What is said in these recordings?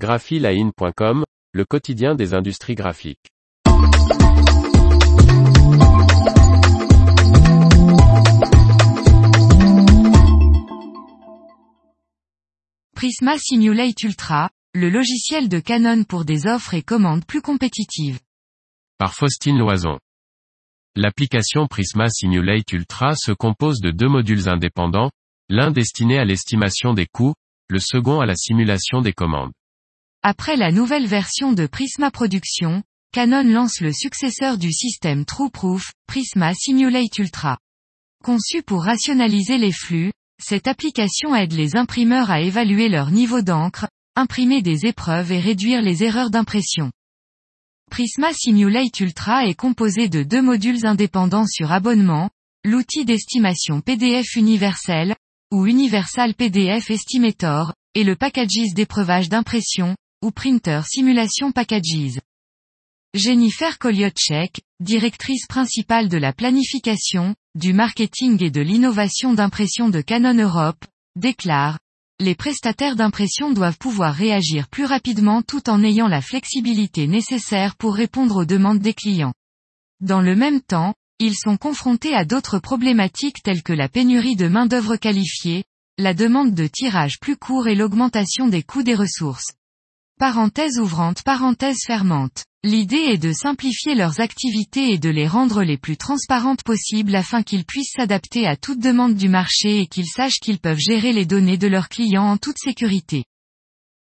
graphiline.com, le quotidien des industries graphiques. Prisma Simulate Ultra, le logiciel de Canon pour des offres et commandes plus compétitives. Par Faustine Loison. L'application Prisma Simulate Ultra se compose de deux modules indépendants, l'un destiné à l'estimation des coûts, le second à la simulation des commandes. Après la nouvelle version de Prisma Production, Canon lance le successeur du système TrueProof, Prisma Simulate Ultra. Conçu pour rationaliser les flux, cette application aide les imprimeurs à évaluer leur niveau d'encre, imprimer des épreuves et réduire les erreurs d'impression. Prisma Simulate Ultra est composé de deux modules indépendants sur abonnement, l'outil d'estimation PDF universel, ou Universal PDF Estimator, et le Packages d'épreuvage d'impression, ou Printer Simulation Packages. Jennifer Koliotchek, directrice principale de la planification, du marketing et de l'innovation d'impression de Canon Europe, déclare, les prestataires d'impression doivent pouvoir réagir plus rapidement tout en ayant la flexibilité nécessaire pour répondre aux demandes des clients. Dans le même temps, ils sont confrontés à d'autres problématiques telles que la pénurie de main-d'œuvre qualifiée, la demande de tirage plus court et l'augmentation des coûts des ressources. Parenthèse ouvrante parenthèse fermante. L'idée est de simplifier leurs activités et de les rendre les plus transparentes possibles afin qu'ils puissent s'adapter à toute demande du marché et qu'ils sachent qu'ils peuvent gérer les données de leurs clients en toute sécurité.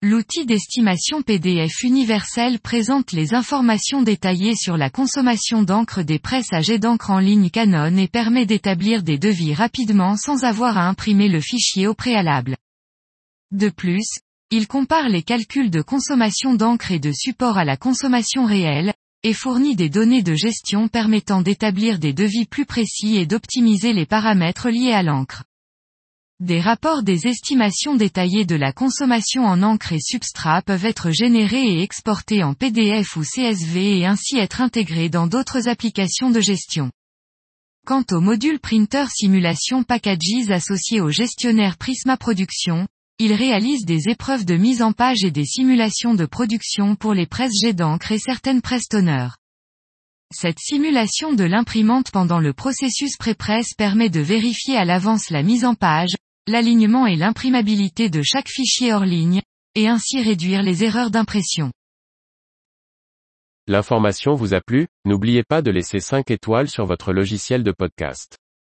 L'outil d'estimation PDF universel présente les informations détaillées sur la consommation d'encre des presses à d'encre en ligne Canon et permet d'établir des devis rapidement sans avoir à imprimer le fichier au préalable. De plus, il compare les calculs de consommation d'encre et de support à la consommation réelle, et fournit des données de gestion permettant d'établir des devis plus précis et d'optimiser les paramètres liés à l'encre. Des rapports des estimations détaillées de la consommation en encre et substrat peuvent être générés et exportés en PDF ou CSV et ainsi être intégrés dans d'autres applications de gestion. Quant au module Printer Simulation Packages associé au gestionnaire Prisma Production, il réalise des épreuves de mise en page et des simulations de production pour les presses jet d'encre et certaines presses toner. Cette simulation de l'imprimante pendant le processus pré-presse permet de vérifier à l'avance la mise en page, l'alignement et l'imprimabilité de chaque fichier hors ligne, et ainsi réduire les erreurs d'impression. L'information vous a plu, n'oubliez pas de laisser 5 étoiles sur votre logiciel de podcast.